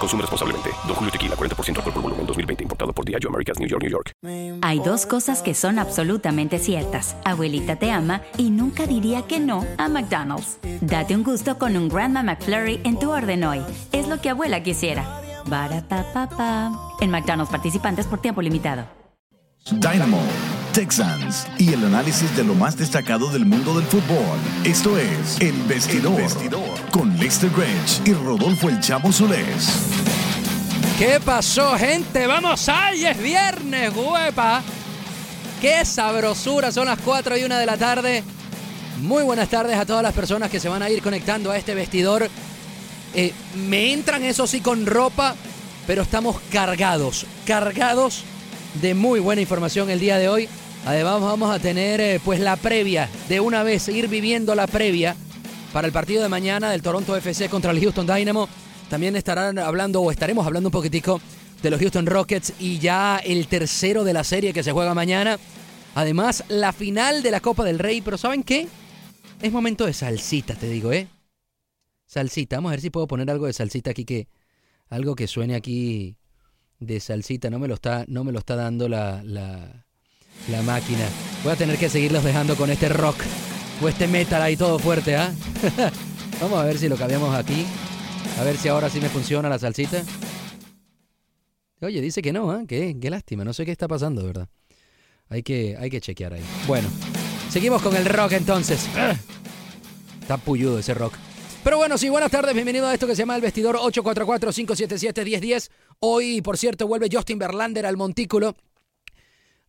Consume responsablemente. Don Julio Tequila, 40% alcohol por volumen, 2020. Importado por Diageo Americas, New York, New York. Hay dos cosas que son absolutamente ciertas. Abuelita te ama y nunca diría que no a McDonald's. Date un gusto con un Grandma McFlurry en tu orden hoy. Es lo que abuela quisiera. Barapapapa. En McDonald's participantes por tiempo limitado. Dynamo, Texans y el análisis de lo más destacado del mundo del fútbol. Esto es El Vestidor, con Lester Grange y Rodolfo El Chamo Solés. ¿Qué pasó, gente? ¡Vamos ahí! Es viernes, huepa. ¡Qué sabrosura! Son las 4 y 1 de la tarde. Muy buenas tardes a todas las personas que se van a ir conectando a este vestidor. Eh, me entran, eso sí, con ropa, pero estamos cargados, cargados de muy buena información el día de hoy. Además vamos a tener eh, pues la previa, de una vez ir viviendo la previa para el partido de mañana del Toronto FC contra el Houston Dynamo. También estarán hablando o estaremos hablando un poquitico de los Houston Rockets y ya el tercero de la serie que se juega mañana. Además, la final de la Copa del Rey. Pero ¿saben qué? Es momento de salsita, te digo, ¿eh? Salsita. Vamos a ver si puedo poner algo de salsita aquí que... Algo que suene aquí de salsita. No me lo está, no me lo está dando la, la, la máquina. Voy a tener que seguirlos dejando con este rock este metal ahí todo fuerte, ¿ah? Vamos a ver si lo cambiamos aquí. A ver si ahora sí me funciona la salsita. Oye, dice que no, ¿ah? Qué, qué lástima. No sé qué está pasando, ¿verdad? Hay que, hay que chequear ahí. Bueno, seguimos con el rock entonces. Está puyudo ese rock. Pero bueno, sí, buenas tardes, bienvenido a esto que se llama El Vestidor 844-577-1010. Hoy, por cierto, vuelve Justin Verlander al montículo.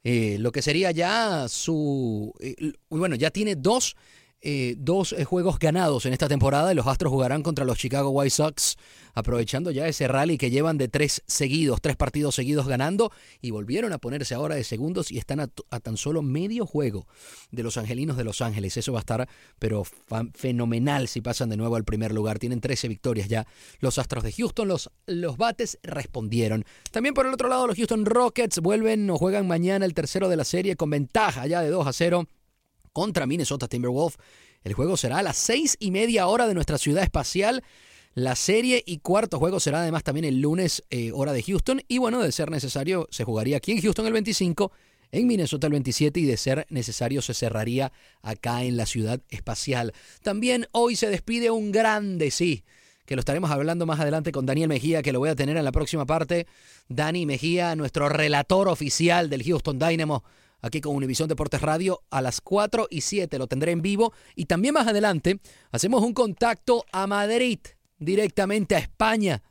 Eh, lo que sería ya su... eh, bueno, ya tiene dos, eh, dos eh, juegos ganados en esta temporada y los Astros jugarán contra los Chicago White Sox, aprovechando ya ese rally que llevan de tres seguidos, tres partidos seguidos ganando y volvieron a ponerse ahora de segundos y están a, tan solo medio juego de los Angelinos de Los Ángeles. Eso va a estar, pero fenomenal si pasan de nuevo al primer lugar. Tienen 13 victorias ya los Astros de Houston. Los, los bates respondieron. También por el otro lado, los Houston Rockets vuelven o juegan mañana el tercero de la serie con ventaja ya de 2 a 0 contra Minnesota Timberwolves. El juego será a las seis y media hora de nuestra ciudad espacial. La serie y cuarto juego será además también el lunes, eh, hora de Houston. Y bueno, de ser necesario, se jugaría aquí en Houston el 25, en Minnesota el 27 y de ser necesario se cerraría acá en la ciudad espacial. También hoy se despide un grande, sí, que lo estaremos hablando más adelante con Daniel Mejía, que lo voy a tener en la próxima parte. Dani Mejía, nuestro relator oficial del Houston Dynamo, aquí con Univisión Deportes Radio a las 4 y 7. Lo tendré en vivo. Y también más adelante hacemos un contacto a Madrid, directamente a España,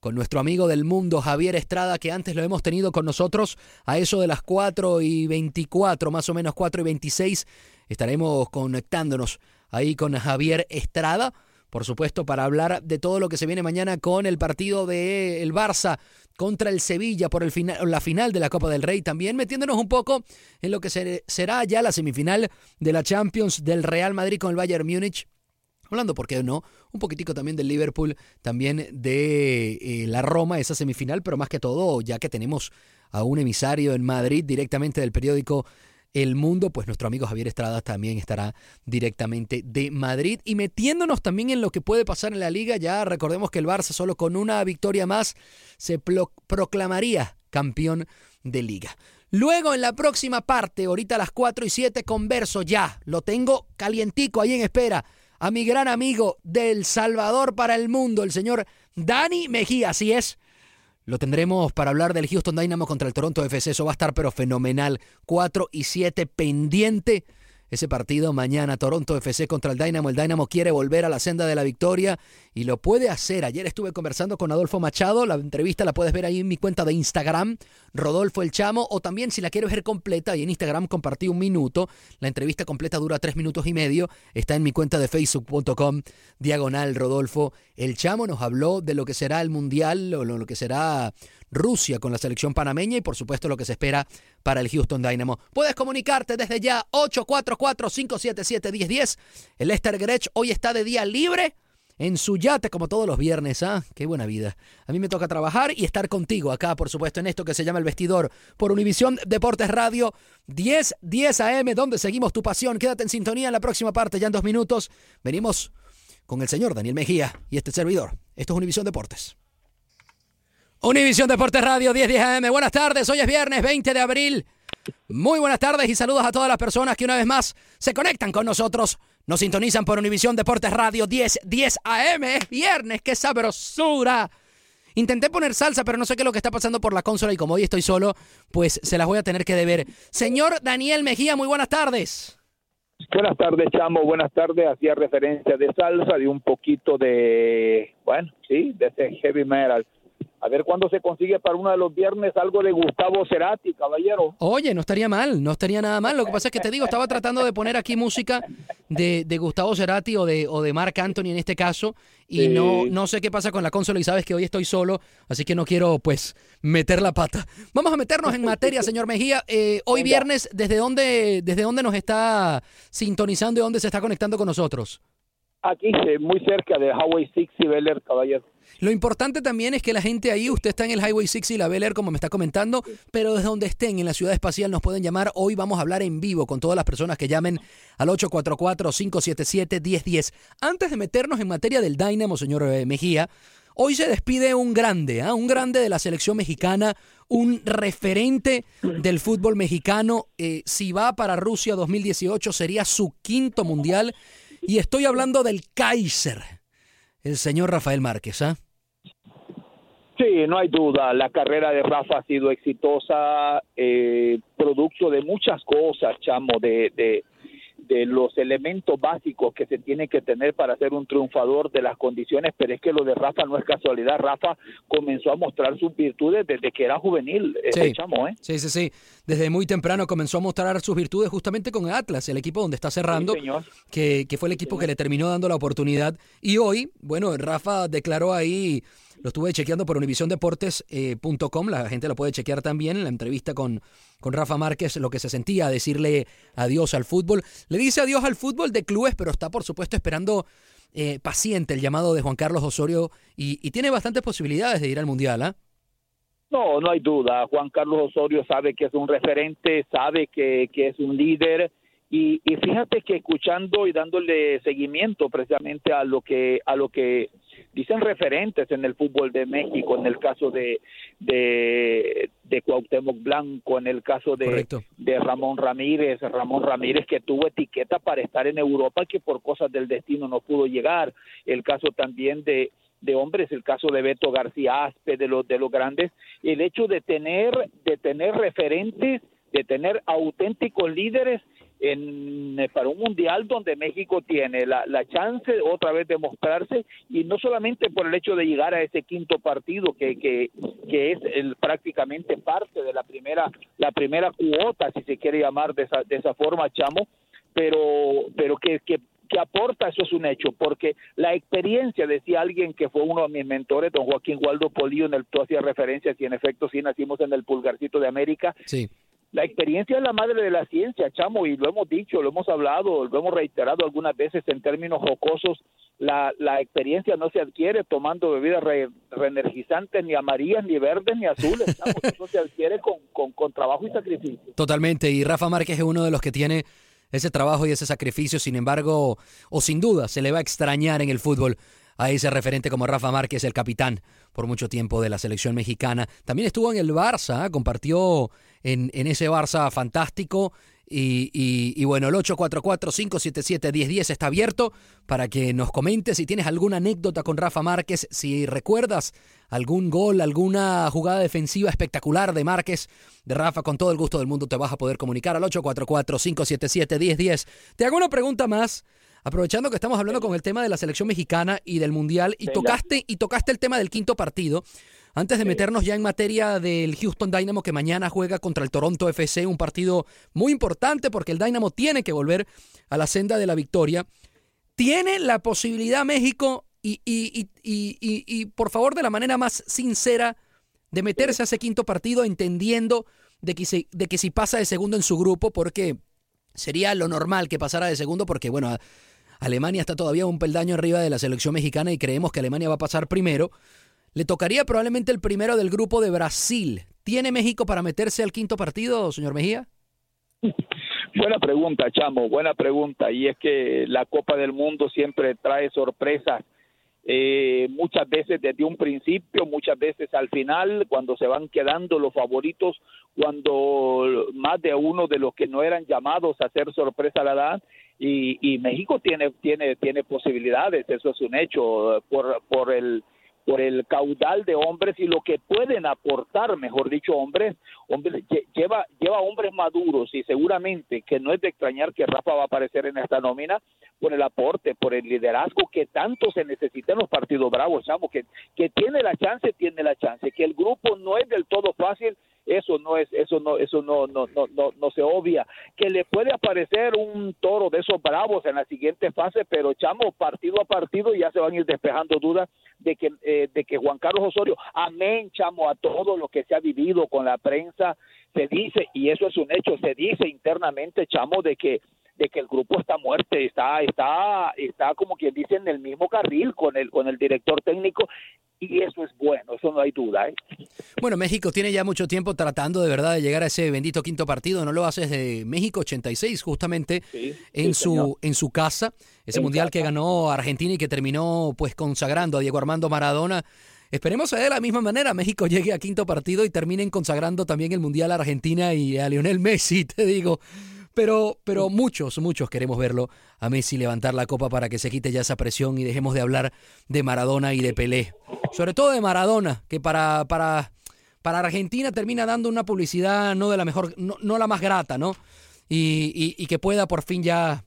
con nuestro amigo del mundo Javier Estrada, que antes lo hemos tenido con nosotros a eso de las 4 y 24, más o menos 4 y 26. Estaremos conectándonos ahí con Javier Estrada. Por supuesto, para hablar de todo lo que se viene mañana con el partido del el Barça contra el Sevilla por el final, la final de la Copa del Rey. También metiéndonos un poco en lo que se- será ya la semifinal de la Champions del Real Madrid con el Bayern Múnich Hablando, ¿por qué no? Un poquitico también del Liverpool, también de eh, la Roma, esa semifinal, pero más que todo, ya que tenemos a un emisario en Madrid directamente del periódico el mundo, pues nuestro amigo Javier Estrada también estará directamente de Madrid. Y metiéndonos también en lo que puede pasar en la liga, ya recordemos que el Barça solo con una victoria más se proclamaría campeón de liga. Luego en la próxima parte, ahorita a las 4 y 7, converso ya, lo tengo calientico ahí en espera, a mi gran amigo del Salvador para el mundo, el señor Dani Mejía, así es lo tendremos para hablar del Houston Dynamo contra el Toronto FC. Eso va a estar pero fenomenal. 4 y 7 pendiente ese partido mañana Toronto FC contra el Dynamo. El Dynamo quiere volver a la senda de la victoria y lo puede hacer. Ayer estuve conversando con Adolfo Machado, la entrevista la puedes ver ahí en mi cuenta de Instagram, Rodolfo el Chamo, o también si la quieres ver completa, y en Instagram compartí un minuto, la entrevista completa dura tres minutos y medio, está en mi cuenta de facebook.com, diagonal Rodolfo el Chamo, nos habló de lo que será el Mundial, o lo que será Rusia con la selección panameña y por supuesto lo que se espera para el Houston Dynamo. Puedes comunicarte desde ya 844-577-1010. El Lester Grech hoy está de día libre en su yate como todos los viernes. ¿ah? Qué buena vida. A mí me toca trabajar y estar contigo acá, por supuesto, en esto que se llama El Vestidor por Univisión Deportes Radio 10, 10 AM, donde seguimos tu pasión. Quédate en sintonía en la próxima parte, ya en dos minutos. Venimos con el señor Daniel Mejía y este servidor. Esto es Univisión Deportes. Univisión Deportes Radio 1010 AM. Buenas tardes, hoy es viernes 20 de abril. Muy buenas tardes y saludos a todas las personas que una vez más se conectan con nosotros. Nos sintonizan por Univisión Deportes Radio 1010 AM. Es viernes, qué sabrosura. Intenté poner salsa, pero no sé qué es lo que está pasando por la consola y como hoy estoy solo, pues se las voy a tener que deber. Señor Daniel Mejía, muy buenas tardes. Buenas tardes, Chamo. Buenas tardes. Hacía referencia de salsa, de un poquito de, bueno, sí, de ese heavy metal a ver cuándo se consigue para uno de los viernes algo de Gustavo Cerati, caballero. Oye, no estaría mal, no estaría nada mal. Lo que pasa es que te digo, estaba tratando de poner aquí música de, de Gustavo Cerati o de, o de Mark Anthony en este caso, y no, no sé qué pasa con la consola y sabes que hoy estoy solo, así que no quiero pues meter la pata. Vamos a meternos en materia, señor Mejía. Eh, hoy viernes, ¿desde dónde, ¿desde dónde nos está sintonizando y dónde se está conectando con nosotros? Aquí, muy cerca de Highway 6 y Bel caballero. Lo importante también es que la gente ahí, usted está en el Highway 6 y la Bel Air, como me está comentando, pero desde donde estén en la ciudad espacial nos pueden llamar. Hoy vamos a hablar en vivo con todas las personas que llamen al 844-577-1010. Antes de meternos en materia del Dynamo, señor eh, Mejía, Hoy se despide un grande, ¿ah? un grande de la selección mexicana, un referente del fútbol mexicano. Eh, si va para Rusia 2018 sería su quinto mundial. Y estoy hablando del Kaiser, el señor Rafael Márquez. ¿ah? Sí, no hay duda. La carrera de Rafa ha sido exitosa, eh, producto de muchas cosas, chamo, de, de, de los elementos básicos que se tiene que tener para ser un triunfador de las condiciones, pero es que lo de Rafa no es casualidad. Rafa comenzó a mostrar sus virtudes desde que era juvenil, sí. chamo, ¿eh? Sí, sí, sí. Desde muy temprano comenzó a mostrar sus virtudes justamente con Atlas, el equipo donde está cerrando, que, que, fue el equipo que le terminó dando la oportunidad. Y hoy, bueno, Rafa declaró ahí lo estuve chequeando por univisiondeportes.com, la gente lo puede chequear también en la entrevista con, con Rafa Márquez, lo que se sentía decirle adiós al fútbol. Le dice adiós al fútbol de clubes, pero está por supuesto esperando eh, paciente el llamado de Juan Carlos Osorio y, tiene bastantes posibilidades de ir al Mundial. ¿ah? No, no hay duda. Juan Carlos Osorio sabe que es un referente, sabe que, que es un líder. Y, y, fíjate que escuchando y dándole seguimiento precisamente a lo que a lo que dicen referentes en el fútbol de México, en el caso de, de, de Cuauhtémoc Blanco, en el caso de, de Ramón Ramírez, Ramón Ramírez que tuvo etiqueta para estar en Europa que por cosas del destino no pudo llegar, el caso también de de hombres, el caso de Beto García Aspe, de los de los grandes, el hecho de tener de tener referentes, de tener auténticos líderes en, eh, para un mundial donde México tiene la, la chance otra vez de mostrarse y no solamente por el hecho de llegar a ese quinto partido que, que, que es el, prácticamente parte de la primera la primera cuota si se quiere llamar de esa, de esa forma chamo pero pero que, que que aporta, eso es un hecho, porque la experiencia, decía alguien que fue uno de mis mentores, don Joaquín Waldo Polillo, en el tú hacías referencia, si en efecto sí nacimos en el pulgarcito de América, sí la experiencia es la madre de la ciencia, chamo, y lo hemos dicho, lo hemos hablado, lo hemos reiterado algunas veces en términos jocosos. La, la experiencia no se adquiere tomando bebidas re, reenergizantes, ni amarillas, ni verdes, ni azules. Chamo. Eso se adquiere con, con, con trabajo y sacrificio. Totalmente, y Rafa Márquez es uno de los que tiene ese trabajo y ese sacrificio, sin embargo, o sin duda, se le va a extrañar en el fútbol a ese referente como Rafa Márquez, el capitán por mucho tiempo de la selección mexicana. También estuvo en el Barça, ¿eh? compartió en, en, ese Barça fantástico. Y, y, y bueno, el 844-577-1010 está abierto para que nos comentes si tienes alguna anécdota con Rafa Márquez, si recuerdas algún gol, alguna jugada defensiva espectacular de Márquez, de Rafa, con todo el gusto del mundo te vas a poder comunicar al 844-577-1010. Te hago una pregunta más aprovechando que estamos hablando con el tema de la selección mexicana y del mundial y tocaste y tocaste el tema del quinto partido. Antes de meternos ya en materia del Houston Dynamo que mañana juega contra el Toronto FC, un partido muy importante porque el Dynamo tiene que volver a la senda de la victoria. ¿Tiene la posibilidad México y, y, y, y por favor de la manera más sincera de meterse a ese quinto partido entendiendo de que, si, de que si pasa de segundo en su grupo porque sería lo normal que pasara de segundo porque bueno, Alemania está todavía un peldaño arriba de la selección mexicana y creemos que Alemania va a pasar primero. Le tocaría probablemente el primero del grupo de Brasil. ¿Tiene México para meterse al quinto partido, señor Mejía? Buena pregunta, Chamo, buena pregunta. Y es que la Copa del Mundo siempre trae sorpresas, eh, muchas veces desde un principio, muchas veces al final, cuando se van quedando los favoritos, cuando más de uno de los que no eran llamados a hacer sorpresa la dan. Y, y México tiene, tiene, tiene posibilidades, eso es un hecho, por, por el por el caudal de hombres y lo que pueden aportar, mejor dicho, hombres, hombres lleva lleva hombres maduros y seguramente que no es de extrañar que Rafa va a aparecer en esta nómina por el aporte, por el liderazgo que tanto se necesita en los partidos bravos, chamo, que que tiene la chance, tiene la chance, que el grupo no es del todo fácil, eso no es eso no eso no no no no, no se obvia. Que le puede aparecer un toro de esos bravos en la siguiente fase pero chamo partido a partido ya se van a ir despejando dudas de que eh, de que Juan Carlos Osorio amén chamo a todo lo que se ha vivido con la prensa se dice y eso es un hecho se dice internamente chamo de que de que el grupo está muerte, está, está, está como quien dice en el mismo carril con el, con el director técnico y eso es bueno, eso no hay duda. ¿eh? Bueno, México tiene ya mucho tiempo tratando de verdad de llegar a ese bendito quinto partido, no lo hace desde México 86, justamente sí, en, sí, su, señor. en su casa, ese En mundial que ganó Argentina y que terminó pues consagrando a Diego Armando Maradona. Esperemos a de la misma manera México llegue a quinto partido y terminen consagrando también el mundial a Argentina y a Lionel Messi, te digo. Pero, pero muchos, muchos queremos verlo a Messi levantar la copa para que se quite ya esa presión y dejemos de hablar de Maradona y de Pelé. Sobre todo de Maradona, que para, para, para Argentina termina dando una publicidad no de la mejor, no, no la más grata, ¿no? Y, y, y que pueda por fin ya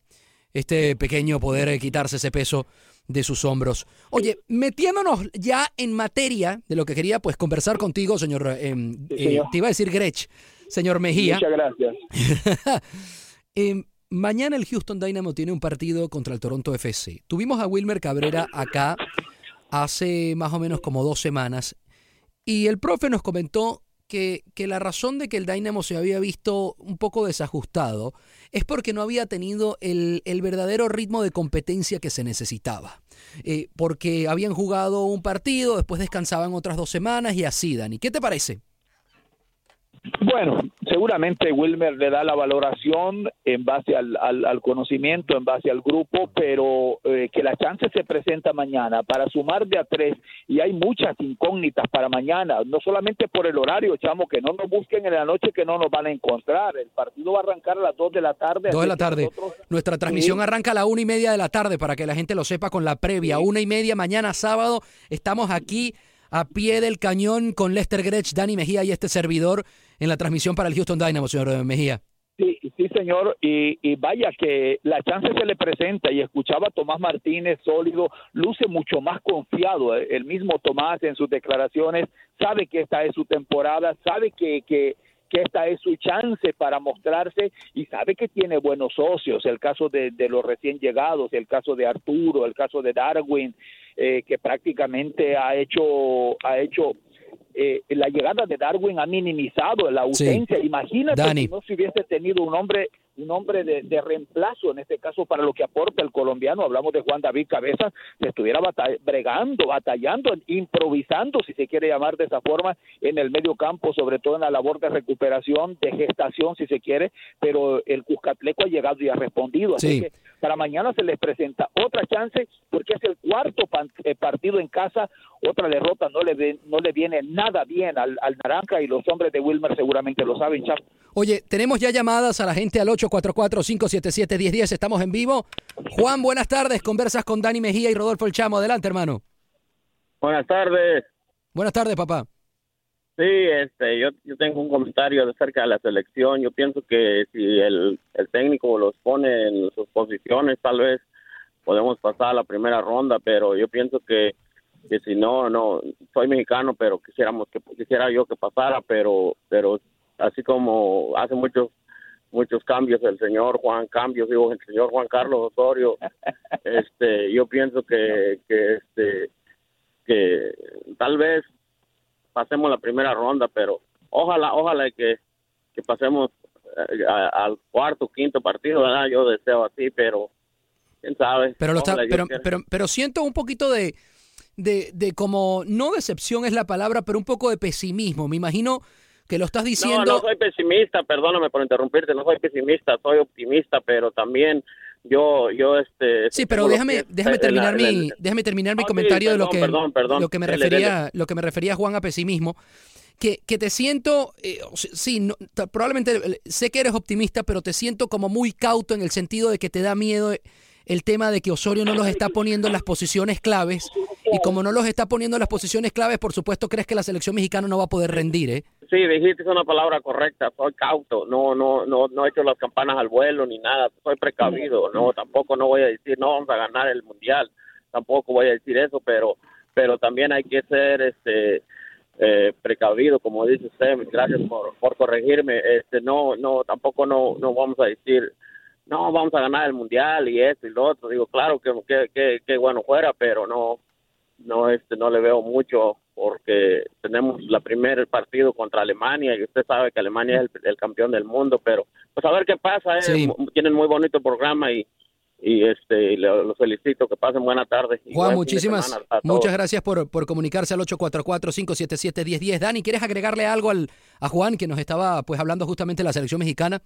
este pequeño poder eh, quitarse ese peso de sus hombros. Oye, metiéndonos ya en materia de lo que quería pues conversar contigo, señor, eh, eh, señor. te iba a decir Grech, señor Mejía. Muchas gracias. Eh, mañana el Houston Dynamo tiene un partido contra el Toronto FC. Tuvimos a Wilmer Cabrera acá hace más o menos como dos semanas y el profe nos comentó que, que la razón de que el Dynamo se había visto un poco desajustado es porque no había tenido el, el verdadero ritmo de competencia que se necesitaba. Eh, porque habían jugado un partido, después descansaban otras dos semanas y así, Dani. ¿Qué te parece? Bueno, seguramente Wilmer le da la valoración en base al, al, al conocimiento, en base al grupo, pero eh, que la chance se presenta mañana para sumar de a tres y hay muchas incógnitas para mañana, no solamente por el horario, chamo, que no nos busquen en la noche que no nos van a encontrar. El partido va a arrancar a las dos de la tarde. Dos de la tarde. nosotros- Nuestra transmisión Sí. arranca a la una y media de la tarde para que la gente lo sepa con la previa. Una y media mañana sábado. Estamos aquí a pie del cañón con Lester Grech, Dani Mejía y este servidor en la transmisión para el Houston Dynamo, señor Mejía. Sí, sí, señor, y, y vaya que la chance se le presenta y escuchaba a Tomás Martínez sólido, luce mucho más confiado, eh, el mismo Tomás en sus declaraciones, sabe que esta es su temporada, sabe que, que, que esta es su chance para mostrarse y sabe que tiene buenos socios, el caso de, de los recién llegados, el caso de Arturo, el caso de Darwin, eh, que prácticamente ha hecho, ha hecho eh, la llegada de Darwin ha minimizado la ausencia. Imagínate si no se hubiese tenido un hombre un hombre de, reemplazo, en este caso para lo que aporta el colombiano, hablamos de Juan David Cabeza, se estuviera bregando, batallando, improvisando, si se quiere llamar de esa forma, en el medio campo, sobre todo en la labor de recuperación, de gestación, si se quiere, pero el Cuscatleco ha llegado y ha respondido. Así que para mañana se les presenta otra chance, porque es el cuarto eh, partido en casa, otra derrota no le, no le viene nada bien al, al Naranja y los hombres de Wilmer seguramente lo saben, Chap. Oye, tenemos ya llamadas a la gente al 844-577-1010. Estamos en vivo. Juan, buenas tardes. Conversas con Dani Mejía y Rodolfo El Chamo. Adelante, hermano. Buenas tardes. Buenas tardes, papá. Sí, este, yo, yo tengo un comentario acerca de la selección. Yo pienso que si el, el técnico los pone en sus posiciones, tal vez podemos pasar a la primera ronda, pero yo pienso que, que si no, no, soy mexicano, pero quisiéramos que quisiera yo que pasara, pero, pero así como hace muchos muchos cambios el señor Juan cambios digo el señor Juan Carlos Osorio. Este yo pienso que que este que tal vez pasemos la primera ronda pero ojalá ojalá que, que pasemos eh, al cuarto quinto partido ¿verdad? yo deseo así pero quién sabe. Pero pero, pero pero siento un poquito de de, de como no decepción es la palabra pero un poco de pesimismo. Me imagino que lo estás diciendo. No, no soy pesimista, perdóname por interrumpirte, no soy pesimista, soy optimista, pero también yo yo este sí pero déjame déjame terminar mi déjame terminar mi comentario de lo que lo que me refería lo que me refería Juan a pesimismo que, que te siento eh, sí probablemente sé que eres optimista pero te siento como muy cauto en el sentido de que te da miedo el tema de que Osorio no los está poniendo en las posiciones claves y como no los está poniendo en las posiciones claves, por supuesto crees que la selección mexicana no va a poder rendir, ¿eh? Sí, dijiste una palabra correcta, soy cauto, no no no no he hecho las campanas al vuelo ni nada, soy precavido, no tampoco no voy a decir no vamos a ganar el mundial, tampoco voy a decir eso, pero pero también hay que ser este eh, precavido, como dice usted, gracias por, por corregirme, este no no tampoco no no vamos a decir no vamos a ganar el mundial y esto y lo otro, digo claro que que, que bueno fuera, pero no no este no le veo mucho porque tenemos la primer partido contra Alemania y usted sabe que Alemania es el, campeón del mundo pero pues a ver qué pasa ¿eh? tienen muy bonito programa y y este los felicito que pasen buena tarde Juan muchísimas muchas gracias por, por comunicarse al 844-577-1010 Dani ¿quieres agregarle algo al, a Juan que nos estaba pues hablando justamente de la selección mexicana?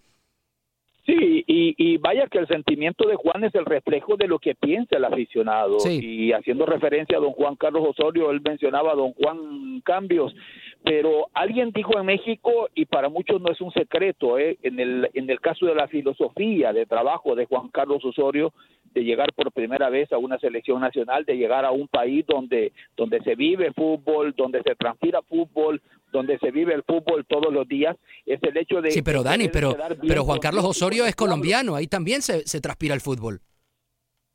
Sí, y, vaya que el sentimiento de Juan es el reflejo de lo que piensa el aficionado. Y haciendo referencia a don Juan Carlos Osorio, él mencionaba a don Juan Cambios, pero alguien dijo en México, y para muchos no es un secreto, ¿eh? en, el, en el caso de la filosofía de trabajo de Juan Carlos Osorio, de llegar por primera vez a una selección nacional, de llegar a un país donde, donde se vive fútbol, donde se transpira fútbol, donde se vive el fútbol todos los días, es el hecho de... Sí, pero Dani, pero, pero Juan Carlos Osorio es colombiano, ahí también se, se transpira el fútbol.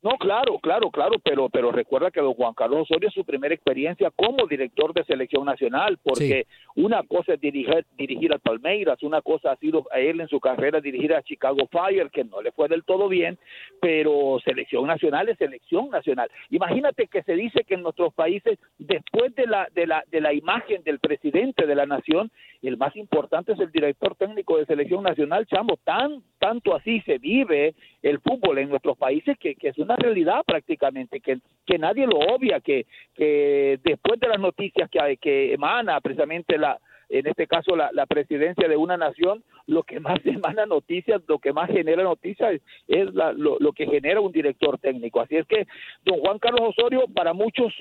No, claro, claro, claro, pero, pero recuerda que don Juan Carlos Osorio es su primera experiencia como director de selección nacional, porque una cosa es dirigir, dirigir a Palmeiras, una cosa ha sido a él en su carrera dirigir a Chicago Fire, que no le fue del todo bien, pero selección nacional es selección nacional. Imagínate que se dice que en nuestros países, después de la, de la, de la imagen del presidente de la nación, el más importante es el director técnico de selección nacional, chamo, tan, tanto así se vive el fútbol en nuestros países que, que es una realidad prácticamente, que, que nadie lo obvia, que, que después de las noticias que, que emana precisamente la, en este caso la, la, presidencia de una nación, lo que más emana noticias, lo que más genera noticias es la, lo, lo, que genera un director técnico. Así es que don Juan Carlos Osorio para muchos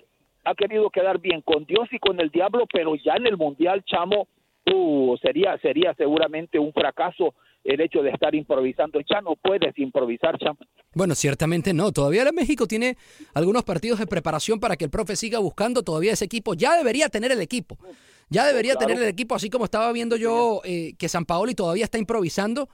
ha querido quedar bien con Dios y con el diablo, pero ya en el Mundial, chamo, uh, sería, sería seguramente un fracaso el hecho de estar improvisando. Ya no puedes improvisar, Cham. Bueno, ciertamente no. Todavía México tiene algunos partidos de preparación para que el profe siga buscando todavía ese equipo. Ya debería tener el equipo. Ya debería tener el equipo, así como estaba viendo yo eh, que San Paoli todavía está improvisando.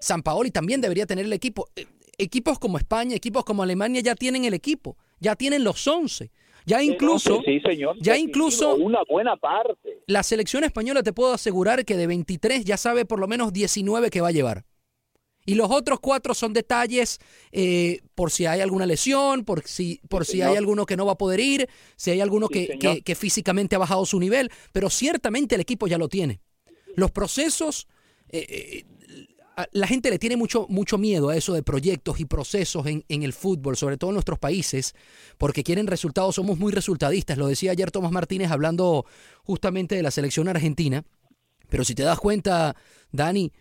San Paoli también debería tener el equipo. Eh, equipos como España, equipos como Alemania ya tienen el equipo. Ya tienen los 11. Ya incluso, sí, señor, ya incluso una buena parte. La selección española te puedo asegurar que de 23 ya sabe por lo menos 19 que va a llevar. Y los otros cuatro son detalles eh, por si hay alguna lesión, por si, por si hay alguno que no va a poder ir, si hay alguno que, que, que físicamente ha bajado su nivel, pero ciertamente el equipo ya lo tiene. Los procesos, eh, eh, la gente le tiene mucho, mucho miedo a eso de proyectos y procesos en, en el fútbol, sobre todo en nuestros países, porque quieren resultados, somos muy resultadistas. Lo decía ayer Tomás Martínez hablando justamente de la selección argentina. Pero si te das cuenta, Dani,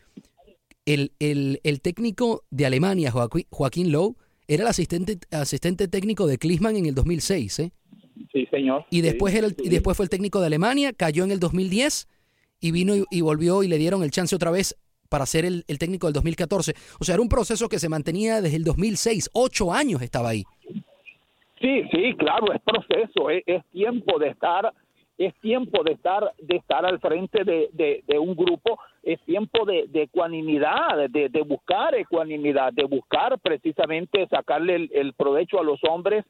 el, el- el técnico de Alemania, Joaquín, Joaquín Lowe, era el asistente, asistente técnico de Klinsmann en el 2006, ¿eh? Sí, señor. Y después, era el- y después fue el técnico de Alemania, cayó en el 2010 y vino y, y volvió y le dieron el chance otra vez para ser el, el técnico del 2014. O sea, era un proceso que se mantenía desde el 2006, ocho años estaba ahí. Sí, sí, claro, es proceso, es, es tiempo de estar, es tiempo de estar, de estar al frente de, de- de un grupo, es tiempo de, de ecuanimidad, de, de buscar ecuanimidad, de buscar precisamente sacarle el, el provecho a los hombres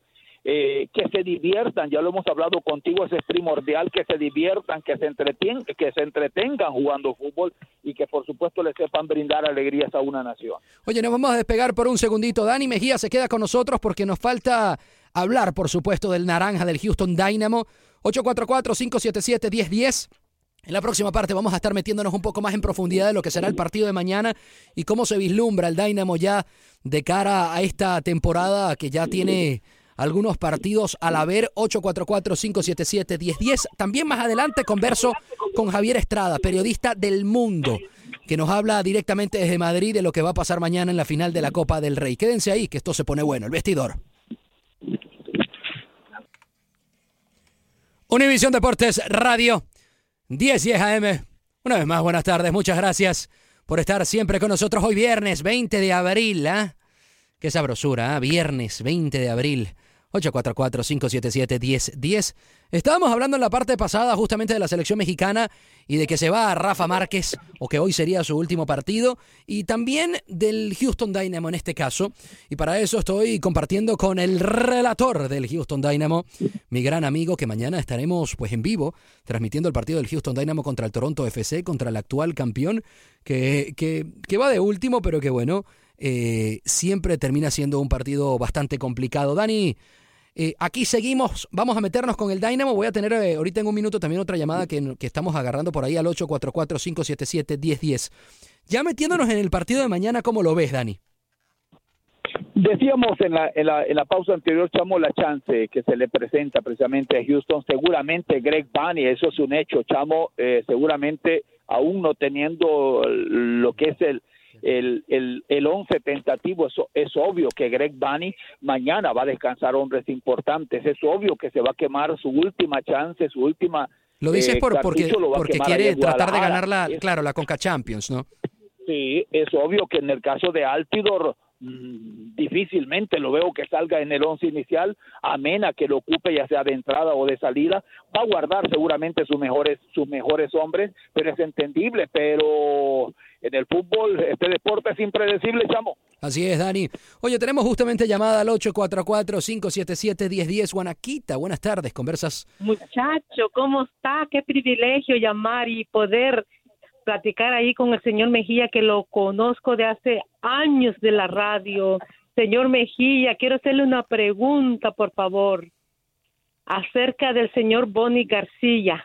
eh, que se diviertan, ya lo hemos hablado contigo, eso es primordial, que se diviertan, que se, entretien- que se entretengan jugando fútbol y que por supuesto le sepan brindar alegrías a una nación. Oye, nos vamos a despegar por un segundito. Dani Mejía se queda con nosotros porque nos falta hablar, por supuesto, del naranja del Houston Dynamo. 844-577-1010. En la próxima parte vamos a estar metiéndonos un poco más en profundidad de lo que será el partido de mañana y cómo se vislumbra el Dynamo ya de cara a esta temporada que ya tiene algunos partidos al haber. 844-577-1010. También más adelante converso con Javier Estrada, periodista del Mundo, que nos habla directamente desde Madrid de lo que va a pasar mañana en la final de la Copa del Rey. Quédense ahí, que esto se pone bueno. El vestidor. Univisión Deportes Radio 10 10 AM. Una vez más, buenas tardes. Muchas gracias por estar siempre con nosotros hoy viernes 20 de abril. ¿ah? Qué sabrosura, ¿ah? viernes 20 de abril. 844-577-1010. Estábamos hablando en la parte pasada justamente de la selección mexicana y de que se va a Rafa Márquez, o que hoy sería su último partido, y también del Houston Dynamo en este caso. Y para eso estoy compartiendo con el relator del Houston Dynamo, mi gran amigo, que mañana estaremos pues en vivo transmitiendo el partido del Houston Dynamo contra el Toronto FC, contra el actual campeón, que, que, que va de último, pero que bueno, eh, siempre termina siendo un partido bastante complicado. Dani, eh, aquí seguimos, vamos a meternos con el Dynamo. Voy a tener eh, ahorita en un minuto también otra llamada que, que estamos agarrando por ahí al 844-577-1010. Ya metiéndonos en el partido de mañana, ¿cómo lo ves, Dani? Decíamos en la, en, la, en la pausa anterior, Chamo, la chance que se le presenta precisamente a Houston. Seguramente Greg Bunny, eso es un hecho, Chamo, eh, seguramente aún no teniendo lo que es el, el, el, el once tentativo, eso, es obvio que Greg Bunny mañana va a descansar hombres importantes, es obvio que se va a quemar su última chance, su última... Lo dices eh, por, porque, quiere tratar de ganar la, Es- claro, la Conca Champions, ¿no? Sí, es obvio que en el caso de Altidor difícilmente lo veo que salga en el once inicial, a Mena que lo ocupe ya sea de entrada o de salida, va a guardar seguramente sus mejores sus mejores hombres, pero es entendible, pero en el fútbol este deporte es impredecible, chamo. Así es, Dani. Oye, tenemos justamente llamada al 844-577-1010. Guanaquita, buenas tardes. Conversas. Muchacho, ¿cómo está? Qué privilegio llamar y poder platicar ahí con el señor Mejía, que lo conozco de hace años de la radio. Señor Mejía, quiero hacerle una pregunta, por favor, acerca del señor Bonnie García.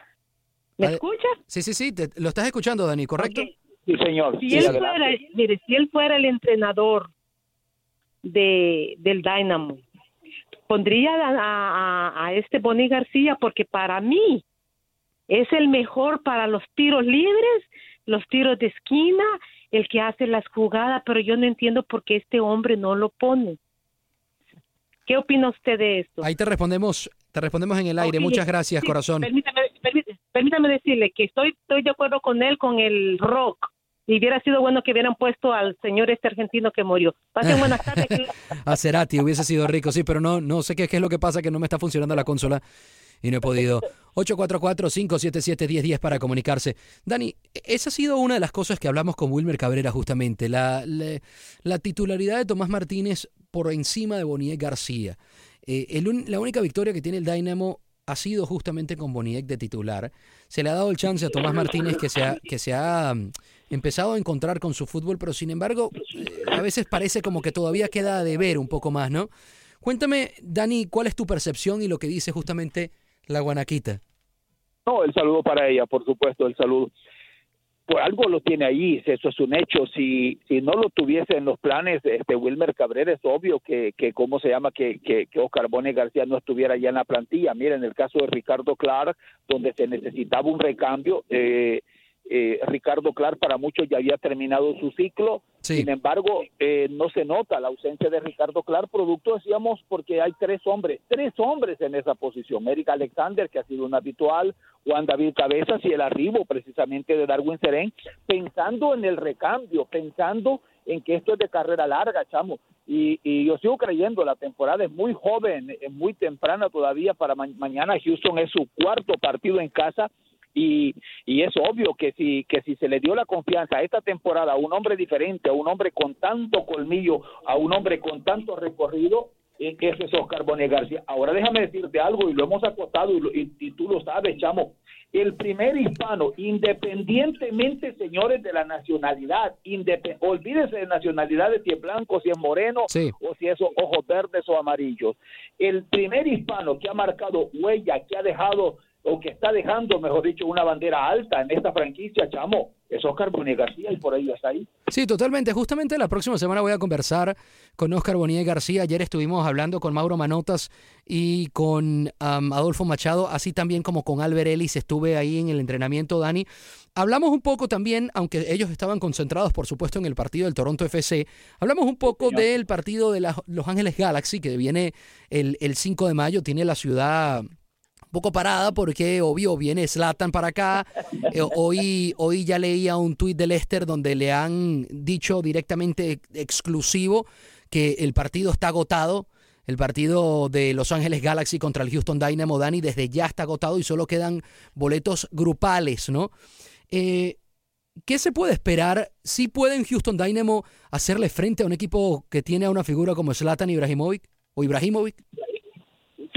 ¿Me escucha? Sí, sí, sí, te- lo estás escuchando, Dani, ¿correcto? Sí, señor. Si Sí, él fuera, mire, si él fuera el entrenador de del Dynamo, pondría a, a- a este Bonnie García porque para mí es el mejor para los tiros libres, los tiros de esquina, el que hace las jugadas, pero yo no entiendo por qué este hombre no lo pone. ¿Qué opina usted de esto? Ahí te respondemos, te respondemos en el aire. Muchas gracias, sí, corazón. Permítame, permítame, permítame decirle que estoy, estoy de acuerdo con él con el rock. Y hubiera sido bueno que hubieran puesto al señor este argentino que murió. Pasen buenas tardes. A Cerati hubiese sido rico, sí, pero no, no sé qué, qué es lo que pasa, que no me está funcionando la consola y no he podido. 844-577-1010 para comunicarse. Dani, esa ha sido una de las cosas que hablamos con Wilmer Cabrera justamente, la, la, la titularidad de Tomás Martínez por encima de Bonier García. Eh, el la única victoria que tiene el Dynamo ha sido justamente con Boniek de titular. Se le ha dado el chance a Tomás Martínez que se ha, que se ha mm, empezado a encontrar con su fútbol, pero sin embargo, eh, a veces parece como que todavía queda de ver un poco más, ¿no? Cuéntame, Dani, ¿cuál es tu percepción y lo que dice justamente la Guanaquita? No, el saludo para ella, por supuesto, el saludo. Pues algo lo tiene ahí, eso es un hecho. Si, si no lo tuviese en los planes, este Wilmer Cabrera es obvio que, que ¿cómo se llama? Que, que, que Oscar Bone García no estuviera ya en la plantilla. Miren, el caso de Ricardo Clark, donde se necesitaba un recambio, eh, eh, Ricardo Clark para muchos ya había terminado su ciclo, sin embargo eh, no se nota la ausencia de Ricardo Clark, producto decíamos porque hay tres hombres, tres hombres en esa posición, Eric Alexander que ha sido un habitual, Juan David Cabezas y el arribo precisamente de Darwin Serén, pensando en el recambio, pensando en que esto es de carrera larga, chamo. Y, y, yo sigo creyendo, la temporada es muy joven, es muy temprana todavía para mañana. Houston es su cuarto partido en casa y, y es obvio que si, que si se le dio la confianza a esta temporada a un hombre diferente, a un hombre con tanto colmillo, a un hombre con tanto recorrido, ese es Oscar Bonet García. Ahora déjame decirte algo, y lo hemos acostado, y, y, tú lo sabes, chamo. El primer hispano, independientemente, señores, de la nacionalidad, olvídese de nacionalidad si es blanco, si es moreno, o si es ojos verdes o amarillos. El primer hispano que ha marcado huella, que ha dejado o que está dejando, mejor dicho, una bandera alta en esta franquicia, chamo, es Oscar Bonilla García y por ahí está ahí. Sí, totalmente. Justamente la próxima semana voy a conversar con Oscar Bonilla García. Ayer estuvimos hablando con Mauro Manotas y con Adolfo Machado, así también como con Albert Ellis. Estuve ahí en el entrenamiento, Dani. Hablamos un poco también, aunque ellos estaban concentrados, por supuesto, en el partido del Toronto FC, hablamos un poco del partido de Los Ángeles Galaxy, que viene el, el 5 de mayo, tiene la ciudad un poco parada porque obvio viene Slatan para acá. Eh, hoy, hoy ya leía un tuit de Lester donde le han dicho directamente exclusivo que el partido está agotado. El partido de Los Ángeles Galaxy contra el Houston Dynamo, Dani, desde ya está agotado y solo quedan boletos grupales, ¿no? Eh, ¿Qué se puede esperar? ¿Si pueden Houston Dynamo hacerle frente a un equipo que tiene a una figura como Slatan Ibrahimovic o Ibrahimovic?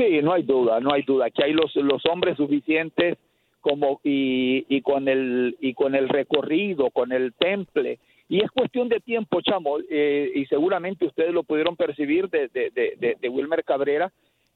Sí, no hay duda, no hay duda. que hay los, los hombres suficientes como y, y con el y con el recorrido, con el temple. Y es cuestión de tiempo, chamo, eh, y seguramente ustedes lo pudieron percibir de, de, de, Wilmer Cabrera.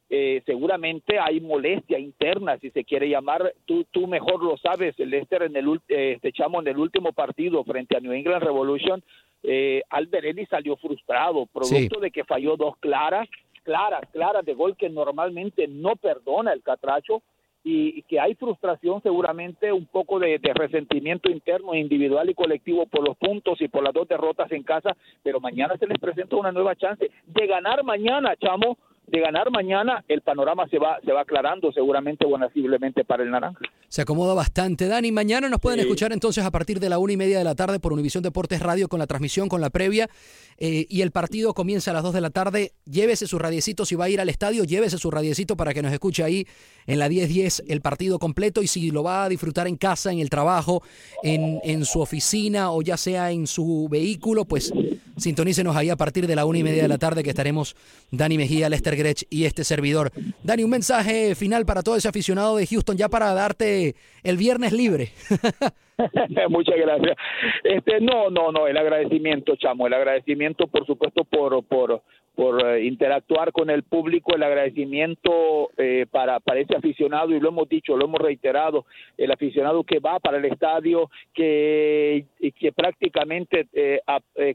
Eh, seguramente hay molestia interna, si se quiere llamar, tú, tú mejor lo sabes, Lester en el este chamo en el último partido frente a New England Revolution, eh, Alberelli salió frustrado, producto de que falló dos claras, claras, claras de gol que normalmente no perdona el Catracho y, que hay frustración seguramente, un poco de, de, resentimiento interno, individual y colectivo por los puntos y por las dos derrotas en casa, pero mañana se les presenta una nueva chance de ganar mañana, chamo, de ganar mañana, el panorama se va, se va aclarando seguramente buenasiblemente para el Naranja. Se acomoda bastante. Dani, mañana nos pueden escuchar entonces a partir de la una y media de la tarde por Univisión Deportes Radio con la transmisión, con la previa. Eh, y el partido comienza a las dos de la tarde. Llévese su radiecito si va a ir al estadio, llévese su radiecito para que nos escuche ahí en la 10-10 el partido completo. Y si lo va a disfrutar en casa, en el trabajo, en, en su oficina o ya sea en su vehículo, pues sintonícenos ahí a partir de la una y media de la tarde que estaremos Dani Mejía, Lester Grech y este servidor. Dani, un mensaje final para todo ese aficionado de Houston ya para darte el viernes libre. Muchas gracias. Este, no, no, no, el agradecimiento, chamo, el agradecimiento, por supuesto, por, por, por eh, interactuar con el público, el agradecimiento eh, para, para ese aficionado, y lo hemos dicho, lo hemos reiterado, el aficionado que va para el estadio, que, que prácticamente eh,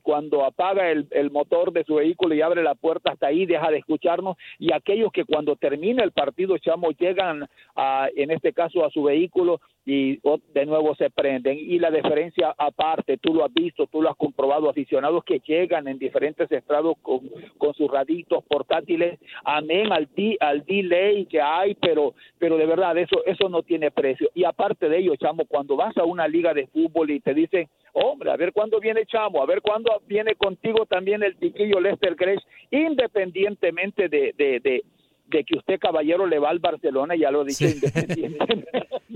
cuando apaga el, el motor de su vehículo y abre la puerta hasta ahí, deja de escucharnos, y aquellos que cuando termina el partido, chamo, llegan a, en este caso a su vehículo y de nuevo se prenden. Y la diferencia aparte, tú lo has visto, tú lo has comprobado, aficionados que llegan en diferentes estrados con, con sus raditos portátiles, amén al, al delay que hay, pero, pero de verdad eso, eso no tiene precio. Y aparte de ello, chamo, cuando vas a una liga de fútbol y te dicen, hombre, a ver cuándo viene Chamo, a ver cuándo viene contigo también el tiquillo Lester Grace, independientemente de, de, de de que usted, caballero, le va al Barcelona, ya lo dije. Sí,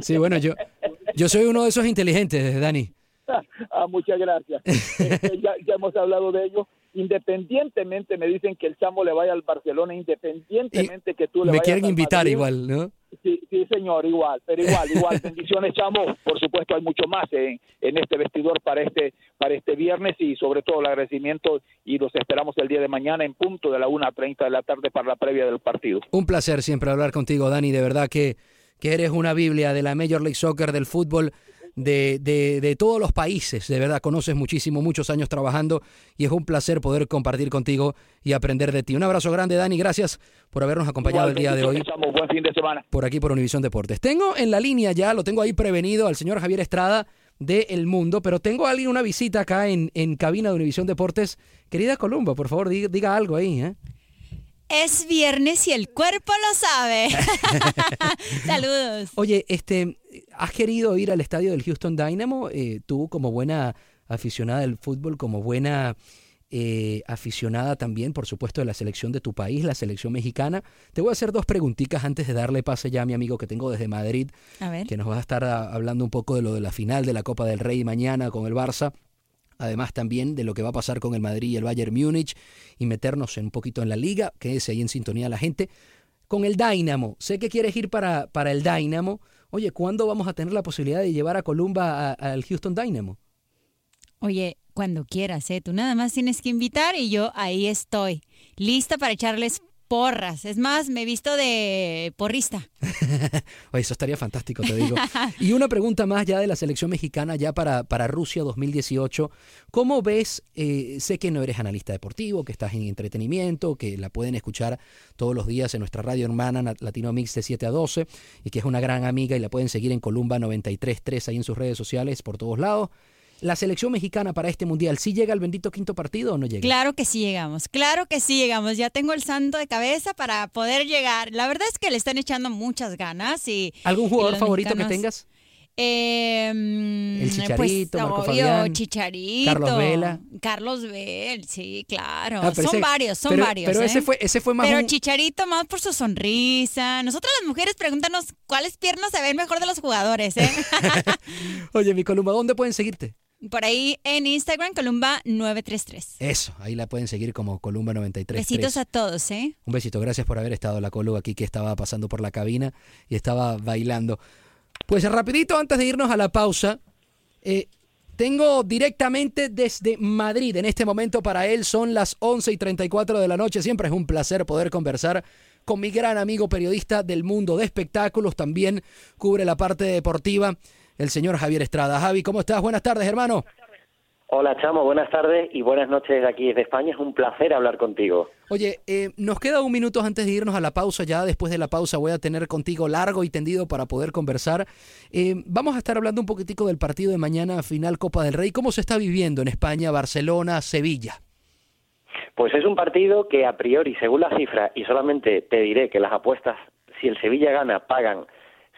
sí bueno, yo, yo soy uno de esos inteligentes, Dani. Ah, muchas gracias. Este, ya, hemos hablado de ello. Independientemente, me dicen que el chamo le vaya al Barcelona, independientemente que tú le Me quieren invitar igual, ¿no? Sí, sí, señor, igual, pero igual, igual. Bendiciones, chamo. Por supuesto, hay mucho más en, en este vestidor para este para este viernes y sobre todo el agradecimiento y los esperamos el día de mañana en punto de la 1.30 de la tarde para la previa del partido. Un placer siempre hablar contigo, Dani. De verdad que, que eres una Biblia de la Major League Soccer, del fútbol de, de, de, todos los países. De verdad, conoces muchísimo, muchos años trabajando y es un placer poder compartir contigo y aprender de ti. Un abrazo grande, Dani. Gracias por habernos acompañado el día de hoy. Buen fin de semana. Por aquí, por Univisión Deportes. Tengo en la línea ya, lo tengo ahí prevenido, al señor Javier Estrada de El Mundo, pero tengo a alguien, una visita acá en, en cabina de Univisión Deportes. Querida Columba, por favor, diga, diga algo ahí. ¿eh? Es viernes y el cuerpo lo sabe. Saludos. Oye, este, ¿has querido ir al estadio del Houston Dynamo? Eh, tú como buena aficionada del fútbol, como buena eh, aficionada también, por supuesto, de la selección de tu país, la selección mexicana. Te voy a hacer dos preguntitas antes de darle pase ya a mi amigo que tengo desde Madrid, A ver. que nos va a estar a- hablando un poco de lo de la final de la Copa del Rey mañana con el Barça. Además también de lo que va a pasar con el Madrid y el Bayern Múnich y meternos un poquito en la liga, quédese ahí en sintonía la gente. Con el Dynamo, sé que quieres ir para, para el Dynamo. Oye, ¿cuándo vamos a tener la posibilidad de llevar a Columba al Houston Dynamo? Oye, cuando quieras, ¿eh? Tú nada más tienes que invitar y yo ahí estoy, lista para echarles porras. Es más, me he visto de porrista. Eso estaría fantástico, te digo. Y una pregunta más ya de la selección mexicana, ya para, para Rusia 2018. ¿Cómo ves? eh, sé que no eres analista deportivo, que estás en entretenimiento, que la pueden escuchar todos los días en nuestra radio hermana Na- Latino Mix de 7 a 12 y que es una gran amiga y la pueden seguir en Columba 93.3 ahí en sus redes sociales por todos lados. La selección mexicana para este mundial, ¿sí llega al bendito quinto partido o no llega? Claro que sí llegamos, claro que sí llegamos. Ya tengo el santo de cabeza para poder llegar. La verdad es que le están echando muchas ganas y ¿Algún jugador favorito que tengas? Eh, El Chicharito, pues, Marco obvio, Fabián, Chicharito. Carlos Vela. Carlos Bell, sí, claro. Ah, son ese- varios, son pero- varios. pero ese ¿eh? fue- ese fue más Pero un- Chicharito más por su sonrisa. Nosotras las mujeres pregúntanos cuáles piernas se ven mejor de los jugadores, ¿eh? Oye, mi Columba, ¿dónde pueden seguirte? Por ahí en Instagram, Columba 933. Eso, ahí la pueden seguir como Columba 93. Besitos a todos, ¿eh? Un besito, gracias por haber estado la Colu aquí que estaba pasando por la cabina y estaba bailando. Pues rapidito antes de irnos a la pausa, eh, tengo directamente desde Madrid. En este momento para él son las 11 y 34 de la noche. Siempre es un placer poder conversar con mi gran amigo periodista del mundo de espectáculos. También cubre la parte deportiva, el señor Javier Estrada. Javi, ¿cómo estás? Buenas tardes, hermano. Hola Chamo, buenas tardes y buenas noches de aquí desde España. Es un placer hablar contigo. Oye, eh, nos queda un minuto antes de irnos a la pausa. Ya después de la pausa voy a tener contigo largo y tendido para poder conversar. Eh, vamos a estar hablando un poquitico del partido de mañana, final Copa del Rey. ¿Cómo se está viviendo en España, Barcelona, Sevilla? Pues es un partido que a priori, según la cifra, y solamente te diré que las apuestas, si el Sevilla gana, pagan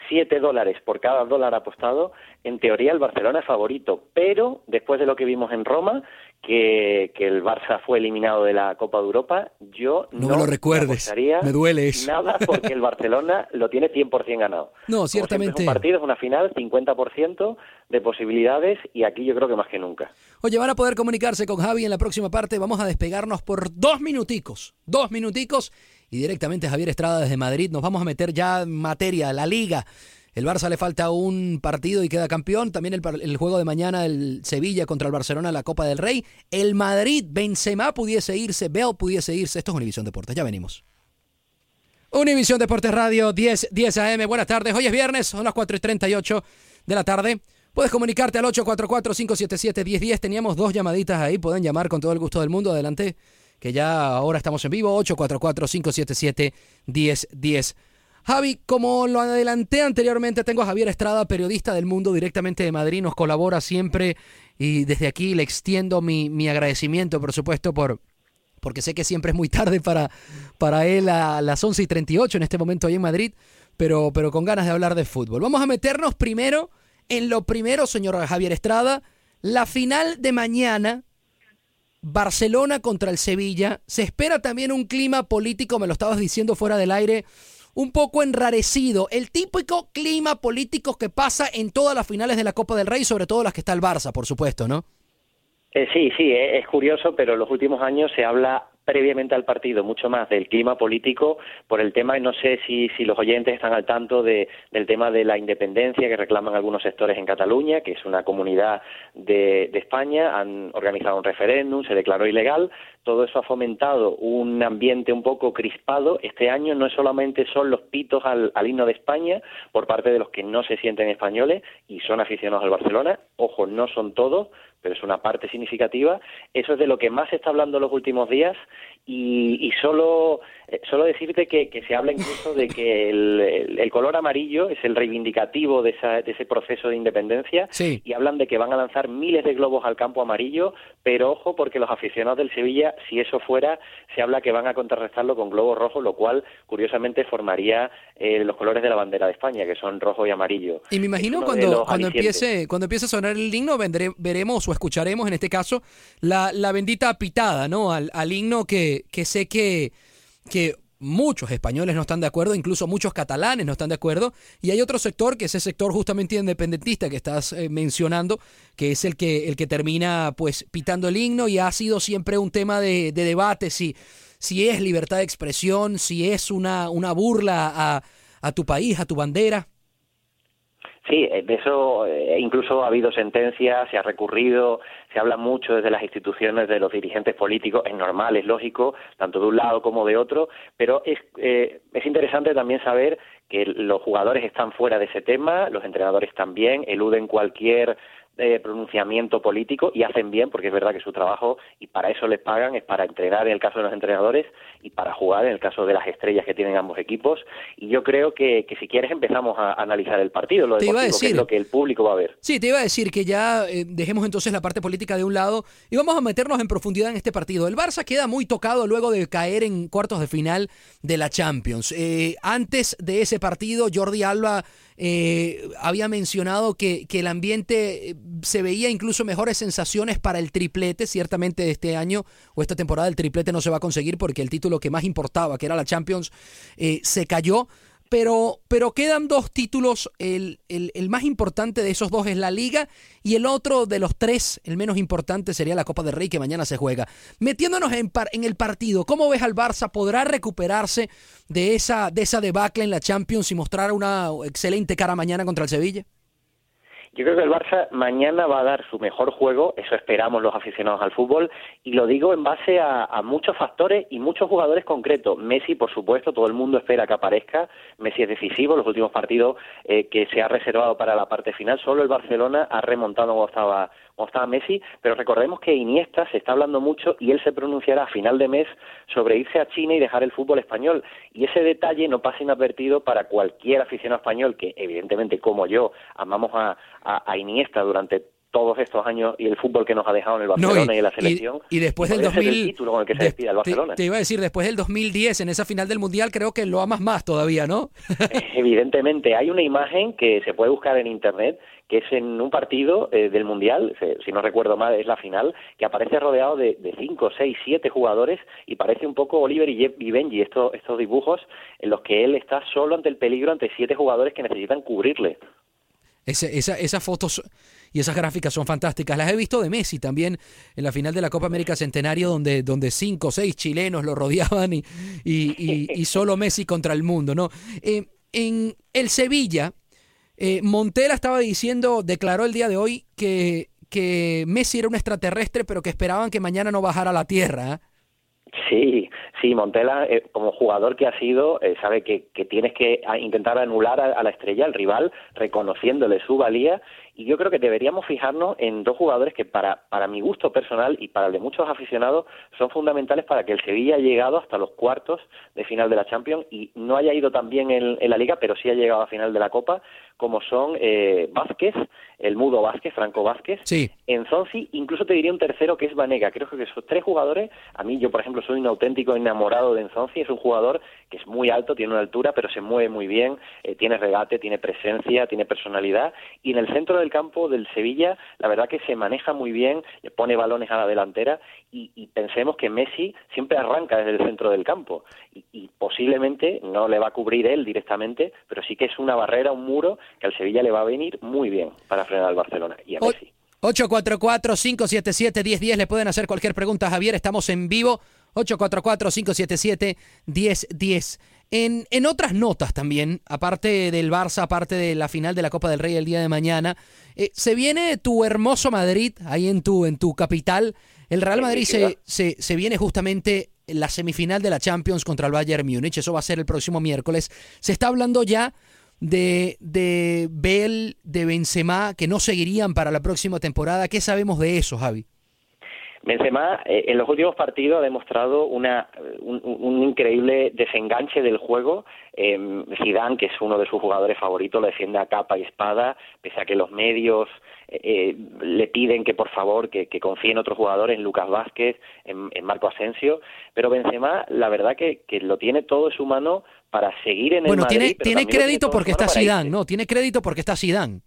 7 dólares por cada dólar apostado, en teoría el Barcelona es favorito, pero después de lo que vimos en Roma, que, que el Barça fue eliminado de la Copa de Europa, yo No lo recuerdes, me duele eso. nada porque el Barcelona lo tiene 100% ganado. No, Como siempre ciertamente. Es un partido, es una final, 50% de posibilidades y aquí yo creo que más que nunca. Oye, van a poder comunicarse con Javi en la próxima parte. Vamos a despegarnos por dos minuticos. Dos minuticos. Y directamente Javier Estrada desde Madrid. Nos vamos a meter ya en materia, la liga. El Barça le falta un partido y queda campeón. También el, juego de mañana, el Sevilla contra el Barcelona, la Copa del Rey. El Madrid, Benzema pudiese irse, Bell pudiese irse. Esto es Univisión Deportes. Ya venimos. Univisión Deportes Radio 10, 10 AM. Buenas tardes. Hoy es viernes, son las 4 y 38 de la tarde. Puedes comunicarte al 844-577-1010. Teníamos dos llamaditas ahí. Pueden llamar con todo el gusto del mundo. Adelante, que ya ahora estamos en vivo. 844-577-1010. Javi, como lo adelanté anteriormente, tengo a Javier Estrada, periodista del mundo directamente de Madrid. Nos colabora siempre y desde aquí le extiendo mi, mi agradecimiento, por supuesto, por, porque sé que siempre es muy tarde para, para él a las 11 y 38 en este momento ahí en Madrid, pero, pero con ganas de hablar de fútbol. Vamos a meternos primero en lo primero, señor Javier Estrada, la final de mañana, Barcelona contra el Sevilla. Se espera también un clima político, me lo estabas diciendo fuera del aire, un poco enrarecido. El típico clima político que pasa en todas las finales de la Copa del Rey, sobre todo las que está el Barça, por supuesto, ¿no? Eh, sí, sí, es curioso, pero en los últimos años se habla previamente al partido mucho más del clima político por el tema, y no sé si, si los oyentes están al tanto de, del tema de la independencia que reclaman algunos sectores en Cataluña, que es una comunidad de, de España, han organizado un referéndum, se declaró ilegal, todo eso ha fomentado un ambiente un poco crispado. Este año no solamente son los pitos al, himno de España por parte de los que no se sienten españoles y son aficionados al Barcelona. Ojo, no son todos, pero es una parte significativa. Eso es de lo que más se está hablando los últimos días y, y solo, eh, solo decirte que, que, se habla incluso de que el, el, el color amarillo es el reivindicativo de, esa, de, ese proceso de independencia sí. y hablan de que van a lanzar miles de globos al campo amarillo, pero ojo porque los aficionados del Sevilla, si eso fuera, se habla que van a contrarrestarlo con globos rojos, lo cual curiosamente formaría eh, los colores de la bandera de España, que son rojo y amarillo. Y me imagino cuando, cuando empiece cuando empiece a sonar el himno, vendré, veremos o escucharemos en este caso la, la bendita pitada, ¿no? Al, al himno que, que sé que, que muchos españoles no están de acuerdo, incluso muchos catalanes no están de acuerdo, y hay otro sector, que es el sector justamente independentista que estás eh, mencionando, que es el que, el que termina pues pitando el himno y ha sido siempre un tema de, de debate si, si es libertad de expresión, si es una, una burla a, a tu país, a tu bandera. Sí, de eso eh, incluso ha habido sentencias, se ha recurrido, se habla mucho desde las instituciones de los dirigentes políticos, es normal, es lógico, tanto de un lado como de otro, pero es, eh, es interesante también saber que los jugadores están fuera de ese tema, los entrenadores también, eluden cualquier eh, pronunciamiento político y hacen bien porque es verdad que su trabajo y para eso les pagan es para entrenar en el caso de los entrenadores y para jugar en el caso de las estrellas que tienen ambos equipos. Y yo creo que, que si quieres empezamos a analizar el partido lo decir, que es lo que el público va a ver. Sí te iba a decir que ya eh, dejemos entonces la parte política de un lado y vamos a meternos en profundidad en este partido. El Barça queda muy tocado luego de caer en cuartos de final de la Champions. Eh, antes de ese partido Jordi Alba eh, había mencionado que, que, el ambiente se veía incluso mejores sensaciones para el triplete. Ciertamente este año o esta temporada el triplete no se va a conseguir porque el título que más importaba, que era la Champions, eh, se cayó. Pero, pero quedan dos títulos, el, el, el, más importante de esos dos es la liga y el otro de los tres, el menos importante, sería la Copa del Rey que mañana se juega. Metiéndonos en, par, en el partido, ¿cómo ves al Barça? ¿Podrá recuperarse de esa, de esa debacle en la Champions y mostrar una excelente cara mañana contra el Sevilla? Yo creo que el Barça mañana va a dar su mejor juego, eso esperamos los aficionados al fútbol, y lo digo en base a, muchos factores y muchos jugadores concretos. Messi, por supuesto, todo el mundo espera que aparezca. Messi es decisivo, los últimos partidos eh, que se ha reservado para la parte final, solo el Barcelona ha remontado cuando estaba, cuando estaba Messi, pero recordemos que Iniesta se está hablando mucho y él se pronunciará a final de mes sobre irse a China y dejar el fútbol español. Y ese detalle no pasa inadvertido para cualquier aficionado español que, evidentemente, como yo, amamos a, a, a Iniesta durante todos estos años y el fútbol que nos ha dejado en el Barcelona no, y, y, en la selección. Y, y después del 2000 el título con el que se despide el Barcelona. Te, te, iba a decir, después del 2010 en esa final del Mundial creo que lo amas más todavía, ¿no? Evidentemente, hay una imagen que se puede buscar en internet que es en un partido eh, del Mundial, si no recuerdo mal, es la final, que aparece rodeado de, de cinco, seis, siete jugadores y parece un poco Oliver y, y Benji, estos, estos dibujos en los que él está solo ante el peligro, ante siete jugadores que necesitan cubrirle. Ese, esa, esas fotos y esas gráficas son fantásticas. Las he visto de Messi también en la final de la Copa América Centenario, donde, donde cinco o seis chilenos lo rodeaban y, y, y, y solo Messi contra el mundo. ¿no? Eh, en el Sevilla, eh, Montela estaba diciendo, declaró el día de hoy que, que Messi era un extraterrestre, pero que esperaban que mañana no bajara a la Tierra. ¿eh? Sí, sí, Montela, eh, como jugador que ha sido, eh, sabe que, que, tienes que intentar anular a, a, la estrella, al rival, reconociéndole su valía. Y yo creo que deberíamos fijarnos en dos jugadores que, para, para mi gusto personal y para el de muchos aficionados, son fundamentales para que el Sevilla haya llegado hasta los cuartos de final de la Champions y no haya ido tan bien en, en la Liga, pero sí ha llegado a final de la Copa, como son eh, Vázquez, el mudo Vázquez, Franco Vázquez, sí. Enzonzi, incluso te diría un tercero que es Vanega. Creo que esos tres jugadores, a mí yo por ejemplo soy un auténtico enamorado de Enzonzi, es un jugador que es muy alto, tiene una altura, pero se mueve muy bien, eh, tiene regate, tiene presencia, tiene personalidad, y en el centro del campo del Sevilla, la verdad que se maneja muy bien, le pone balones a la delantera, y, y pensemos que Messi siempre arranca desde el centro del campo, y, y posiblemente no le va a cubrir él directamente, pero sí que es una barrera, un muro que al Sevilla le va a venir muy bien para frenar al Barcelona y a Messi. 844-577-1010 le pueden hacer cualquier pregunta a Javier, estamos en vivo. 844-577-1010. En, en otras notas también, aparte del Barça, aparte de la final de la Copa del Rey el día de mañana, eh, se viene tu hermoso Madrid, ahí en tu, en tu capital. El Real Madrid se, se, se viene justamente en la semifinal de la Champions contra el Bayern Múnich, eso va a ser el próximo miércoles. Se está hablando ya de, de Bell, de Benzema, que no seguirían para la próxima temporada. ¿Qué sabemos de eso, Javi? Benzema eh, en los últimos partidos ha demostrado una, un, un increíble desenganche del juego. Eh, Zidane, que es uno de sus jugadores favoritos, lo defiende a capa y espada, pese a que los medios eh, le piden que por favor que, que confíe en otros jugadores, en Lucas Vázquez, en, en Marco Asensio. Pero Benzema, la verdad que, que, lo tiene todo en su mano para seguir en bueno, el Madrid. Bueno, tiene, tiene crédito porque está Zidane, ¿no? Tiene crédito porque está Zidane.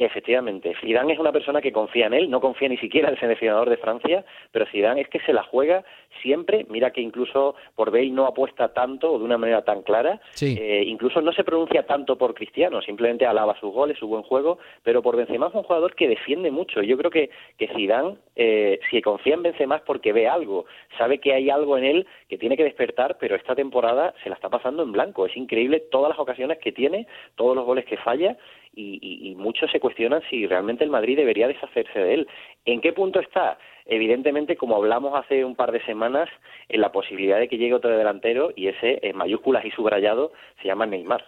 Efectivamente, Zidane es una persona que confía en él, no confía ni siquiera en el seleccionador de Francia, pero Zidane es que se la juega siempre, mira que incluso por Bale no apuesta tanto o de una manera tan clara, sí. eh, incluso no se pronuncia tanto por Cristiano, simplemente alaba sus goles, su buen juego, pero por Benzema es un jugador que defiende mucho. Yo creo que, que Zidane, eh, si confía en Benzema es porque ve algo, sabe que hay algo en él que tiene que despertar, pero esta temporada se la está pasando en blanco. Es increíble todas las ocasiones que tiene, todos los goles que falla y, y, muchos se cuestionan si realmente el Madrid debería deshacerse de él. ¿En qué punto está? Evidentemente, como hablamos hace un par de semanas, en la posibilidad de que llegue otro delantero y ese en mayúsculas y subrayado se llama Neymar.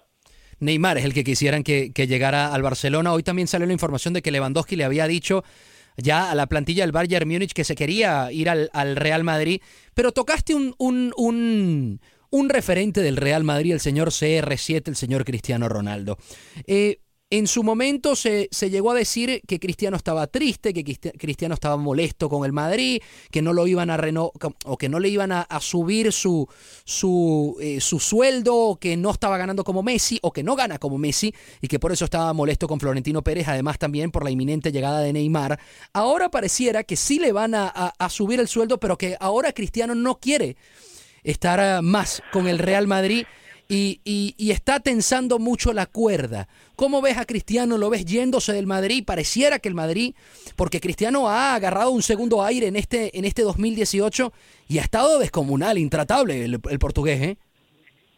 Neymar es el que quisieran que, que llegara al Barcelona. Hoy también salió la información de que Lewandowski le había dicho ya a la plantilla del Bayern Múnich que se quería ir al, al Real Madrid, pero tocaste un, un, un, un, referente del Real Madrid, el señor CR7, el señor Cristiano Ronaldo. Eh, en su momento se, se, llegó a decir que Cristiano estaba triste, que Cristiano estaba molesto con el Madrid, que no lo iban a reno o que no le iban a, subir su, su, eh, su sueldo, que no estaba ganando como Messi o que no gana como Messi y que por eso estaba molesto con Florentino Pérez, además también por la inminente llegada de Neymar. Ahora pareciera que sí le van a, a, a subir el sueldo, pero que ahora Cristiano no quiere estar más con el Real Madrid y, y, y, está tensando mucho la cuerda. ¿Cómo ves a Cristiano? ¿Lo ves yéndose del Madrid? Pareciera que el Madrid, porque Cristiano ha agarrado un segundo aire en este, en este 2018 y ha estado descomunal, intratable el, portugués, ¿eh?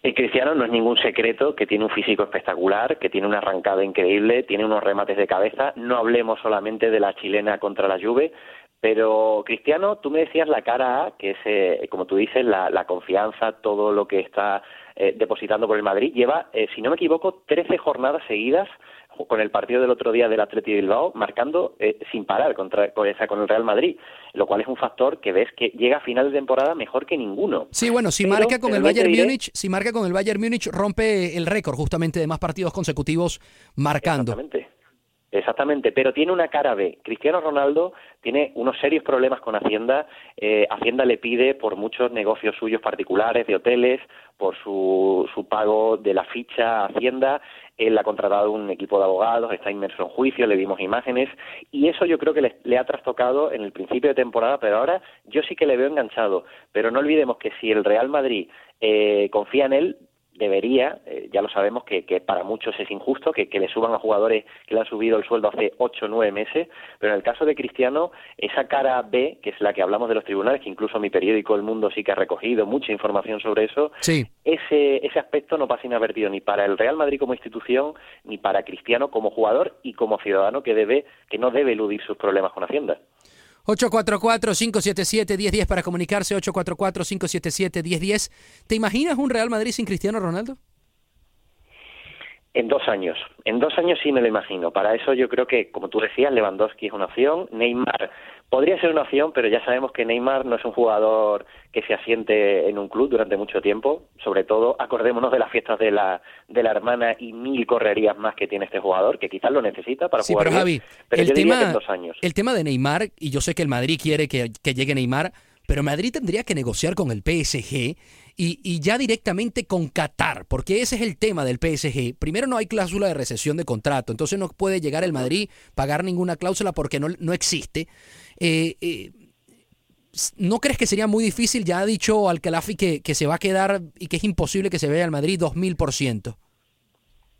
El Cristiano no es ningún secreto que tiene un físico espectacular, que tiene una arrancada increíble, tiene unos remates de cabeza. No hablemos solamente de la chilena contra la Juve, pero Cristiano, tú me decías la cara A, que es, eh, como tú dices, la, la, confianza, todo lo que está eh, depositando por el Madrid. Lleva, eh, si no me equivoco, 13 jornadas seguidas con el partido del otro día del Atleti de Bilbao, marcando eh, sin parar contra, con, esa, con el Real Madrid, lo cual es un factor que ves que llega a final de temporada mejor que ninguno. Sí, bueno, si pero, marca con el Bayern diré... Múnich, si marca con el Bayern Múnich rompe el récord justamente de más partidos consecutivos marcando. Exactamente. Exactamente, pero tiene una cara B. Cristiano Ronaldo tiene unos serios problemas con Hacienda. Eh, Hacienda le pide por muchos negocios suyos particulares, de hoteles, por su, su pago de la ficha a Hacienda. Él ha contratado un equipo de abogados, está inmerso en juicio, le vimos imágenes y eso yo creo que le, le, ha trastocado en el principio de temporada, pero ahora yo sí que le veo enganchado. Pero no olvidemos que si el Real Madrid eh, confía en él, debería, eh, ya lo sabemos que, que, para muchos es injusto, que, que, le suban a jugadores que le han subido el sueldo hace ocho o nueve meses, pero en el caso de Cristiano, esa cara B, que es la que hablamos de los tribunales, que incluso mi periódico El Mundo sí que ha recogido mucha información sobre eso, sí. ese, ese aspecto no pasa inadvertido ni para el Real Madrid como institución, ni para Cristiano como jugador y como ciudadano que debe, que no debe eludir sus problemas con Hacienda. 844-577-1010 para comunicarse, 844-577-1010. ¿Te imaginas un Real Madrid sin Cristiano Ronaldo? En dos años. En dos años sí me lo imagino. Para eso yo creo que, como tú decías, Lewandowski es una opción. Neymar podría ser una opción, pero ya sabemos que Neymar no es un jugador que se asiente en un club durante mucho tiempo. Sobre todo, acordémonos de las fiestas de la, de la hermana y mil correrías más que tiene este jugador, que quizás lo necesita para sí, jugar pero, bien. Javi, pero el yo tema, diría que en dos años. El tema de Neymar, y yo sé que el Madrid quiere que, que llegue Neymar, pero Madrid tendría que negociar con el PSG y, ya directamente con Qatar, porque ese es el tema del PSG. Primero no hay cláusula de recesión de contrato, entonces no puede llegar el Madrid, pagar ninguna cláusula porque no, no existe. Eh, eh, ¿No crees que sería muy difícil? Ya ha dicho Al-Khalafi que, que se va a quedar y que es imposible que se vea al Madrid 2000%.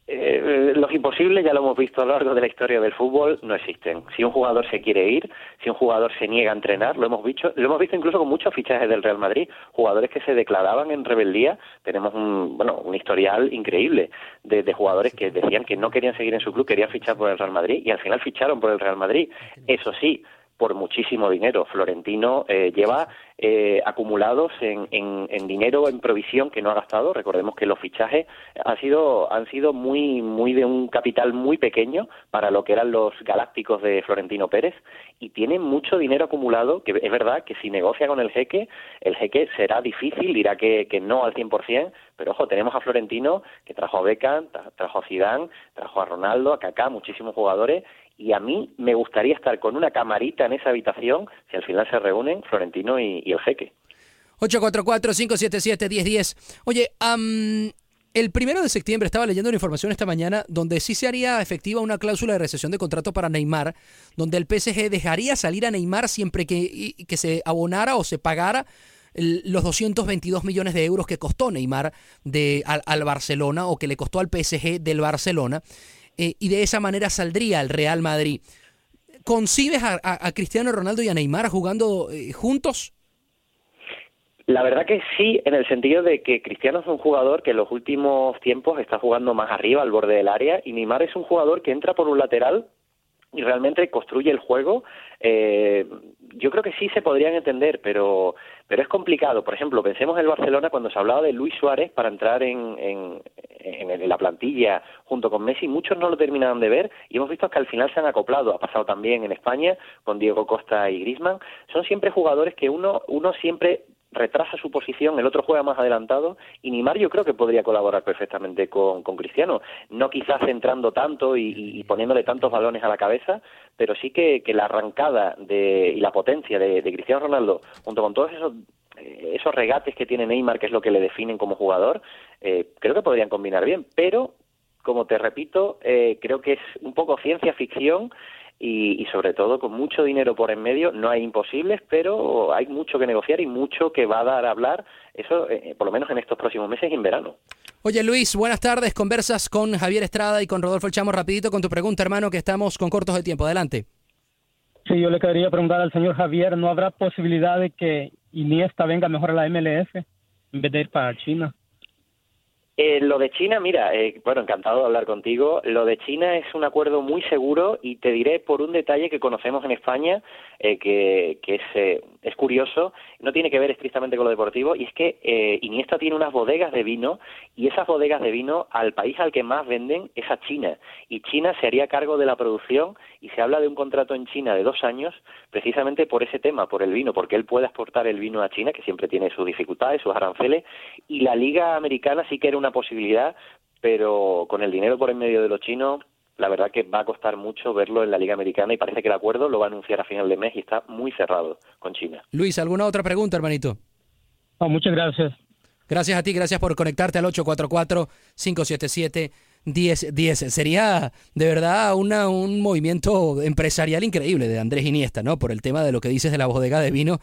Eh, los imposibles, ya lo hemos visto a lo largo de la historia del fútbol, no existen. Si un jugador se quiere ir, si un jugador se niega a entrenar, lo hemos visto, lo hemos visto incluso con muchos fichajes del Real Madrid, jugadores que se declaraban en rebeldía. Tenemos un, bueno, un historial increíble de, de jugadores que decían que no querían seguir en su club, querían fichar por el Real Madrid y al final ficharon por el Real Madrid. Eso sí, por muchísimo dinero. Florentino eh, lleva eh, acumulados en, en, dinero en provisión que no ha gastado. Recordemos que los fichajes han sido, han sido muy, muy de un capital muy pequeño para lo que eran los galácticos de Florentino Pérez y tiene mucho dinero acumulado que es verdad que si negocia con el jeque, el jeque será difícil, dirá que, que no al 100%, pero ojo, tenemos a Florentino que trajo a Beckham, trajo a Zidane, trajo a Ronaldo, a Kaká, muchísimos jugadores y a mí me gustaría estar con una camarita en esa habitación si al final se reúnen Florentino y, y el jeque. 844-577-1010. Oye, um, el primero de septiembre estaba leyendo una información esta mañana donde sí se haría efectiva una cláusula de recesión de contrato para Neymar, donde el PSG dejaría salir a Neymar siempre que, que se abonara o se pagara los 222 millones de euros que costó Neymar de, al, al Barcelona o que le costó al PSG del Barcelona. Eh, y de esa manera saldría el Real Madrid. ¿Concibes a Cristiano Ronaldo y a Neymar jugando eh, juntos? La verdad que sí, en el sentido de que Cristiano es un jugador que en los últimos tiempos está jugando más arriba, al borde del área, y Neymar es un jugador que entra por un lateral y realmente construye el juego. Eh, yo creo que sí se podrían entender, pero pero es complicado. Por ejemplo, pensemos en el Barcelona cuando se hablaba de Luis Suárez para entrar en, en, en, la plantilla junto con Messi, muchos no lo terminaban de ver y hemos visto que al final se han acoplado. Ha pasado también en España con Diego Costa y Grisman. Son siempre jugadores que uno, uno siempre retrasa su posición, el otro juega más adelantado y Neymar yo creo que podría colaborar perfectamente con, con Cristiano, no quizás centrando tanto y, poniéndole tantos balones a la cabeza, pero sí que, que la arrancada de, y la potencia de, de Cristiano Ronaldo junto con todos esos eh, esos regates que tiene Neymar, que es lo que le definen como jugador, eh, creo que podrían combinar bien, pero como te repito, eh, creo que es un poco ciencia ficción y, y, sobre todo con mucho dinero por en medio. No hay imposibles, pero hay mucho que negociar y mucho que va a dar a hablar, eso eh, por lo menos en estos próximos meses y en verano. Oye Luis, buenas tardes. Conversas con Javier Estrada y con Rodolfo El Chamo rapidito con tu pregunta, hermano, que estamos con cortos de tiempo. Adelante. Sí, yo le quería preguntar al señor Javier, ¿no habrá posibilidad de que Iniesta venga mejor a la MLS en vez de ir para China? Eh, lo de China, mira, eh, bueno, encantado de hablar contigo. Lo de China es un acuerdo muy seguro y te diré por un detalle que conocemos en España, eh, que, que es, eh, es curioso, no tiene que ver estrictamente con lo deportivo, y es que eh, Iniesta tiene unas bodegas de vino y esas bodegas de vino al país al que más venden es a China. Y China se haría cargo de la producción y se habla de un contrato en China de dos años precisamente por ese tema, por el vino, porque él puede exportar el vino a China, que siempre tiene sus dificultades, sus aranceles, y la Liga Americana sí que era una posibilidad, pero con el dinero por en medio de los chinos, la verdad que va a costar mucho verlo en la Liga Americana y parece que el acuerdo lo va a anunciar a final de mes y está muy cerrado con China. Luis, ¿alguna otra pregunta, hermanito? Oh, muchas gracias. Gracias a ti, gracias por conectarte al 844-577-1010. Sería de verdad una, un movimiento empresarial increíble de Andrés Iniesta, ¿no? Por el tema de lo que dices de la bodega de vino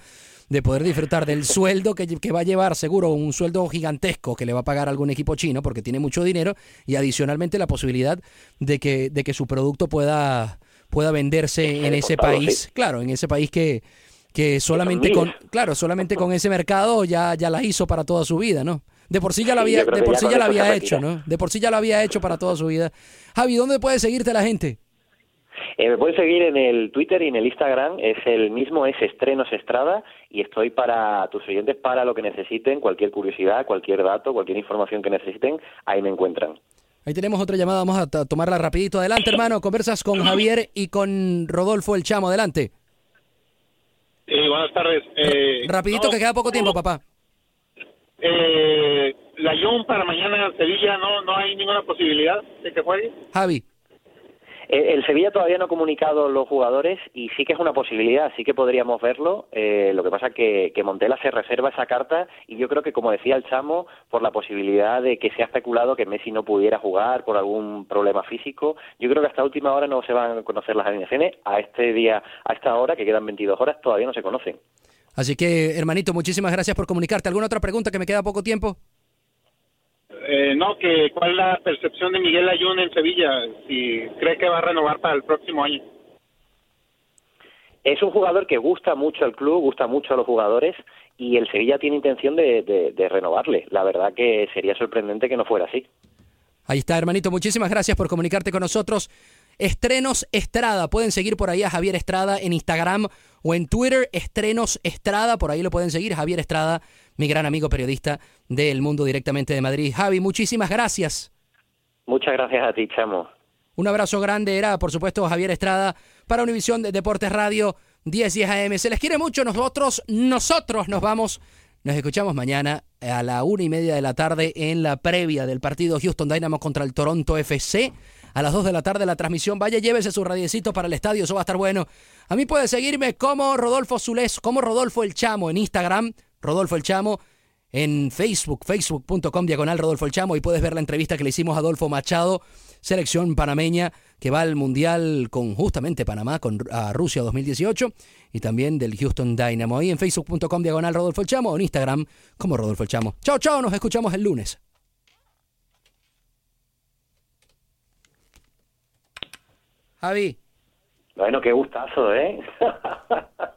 de poder disfrutar del sueldo que, que, va a llevar, seguro, un sueldo gigantesco que le va a pagar algún equipo chino porque tiene mucho dinero y adicionalmente la posibilidad de que, de que su producto pueda, pueda venderse en ese país, claro, en ese país que, que solamente con, claro, solamente con ese mercado ya, ya la hizo para toda su vida, ¿no? De por sí ya lo había, de por sí ya lo había hecho, ¿no? De por sí ya lo había hecho para toda su vida. Javi, ¿dónde puede seguirte la gente? Eh, me pueden seguir en el Twitter y en el Instagram, es el mismo, es Estrenos Estrada, y estoy para tus oyentes para lo que necesiten, cualquier curiosidad, cualquier dato, cualquier información que necesiten, ahí me encuentran. Ahí tenemos otra llamada, vamos a tomarla rapidito. Adelante, hermano, conversas con Javier y con Rodolfo El Chamo, adelante. Eh, buenas tardes. Eh, rapidito, no, que queda poco tiempo, papá. Eh, la Lyon para mañana Sevilla, ¿no, ¿no hay ninguna posibilidad de que juegue? Javi. El Sevilla todavía no ha comunicado los jugadores y sí que es una posibilidad, sí que podríamos verlo. Eh, lo que pasa que, que Montela se reserva esa carta y yo creo que, como decía el Chamo, por la posibilidad de que se ha especulado que Messi no pudiera jugar por algún problema físico, yo creo que hasta última hora no se van a conocer las alineaciones. A este día, a esta hora, que quedan 22 horas, todavía no se conocen. Así que, hermanito, muchísimas gracias por comunicarte. ¿Alguna otra pregunta que me queda poco tiempo? Eh, no, que cuál es la percepción de Miguel Ayun en Sevilla, si cree que va a renovar para el próximo año. Es un jugador que gusta mucho al club, gusta mucho a los jugadores y el Sevilla tiene intención de, de, de renovarle. La verdad que sería sorprendente que no fuera así. Ahí está, hermanito. Muchísimas gracias por comunicarte con nosotros. Estrenos Estrada. Pueden seguir por ahí a Javier Estrada en Instagram o en Twitter. Estrenos Estrada. Por ahí lo pueden seguir. Javier Estrada, mi gran amigo periodista del mundo directamente de Madrid. Javi, muchísimas gracias. Muchas gracias a ti, Chamo. Un abrazo grande. Era, por supuesto, Javier Estrada para Univisión de Deportes Radio 1010 AM. Se les quiere mucho. Nosotros, nosotros nos vamos. Nos escuchamos mañana a la una y media de la tarde en la previa del partido Houston Dynamo contra el Toronto FC. A las 2 de la tarde la transmisión. Vaya, llévese su radiecito para el estadio, eso va a estar bueno. A mí puede seguirme como Rodolfo Zulés, como Rodolfo el Chamo en Instagram, Rodolfo el Chamo, en Facebook, facebook.com diagonal Rodolfo el Chamo, y puedes ver la entrevista que le hicimos a Adolfo Machado, selección panameña que va al Mundial con justamente Panamá, con a Rusia 2018, y también del Houston Dynamo. Ahí en facebook.com diagonal Rodolfo el Chamo, o en Instagram como Rodolfo el Chamo. Chao, chao, nos escuchamos el lunes. Javi. Bueno, qué gustazo, ¿eh?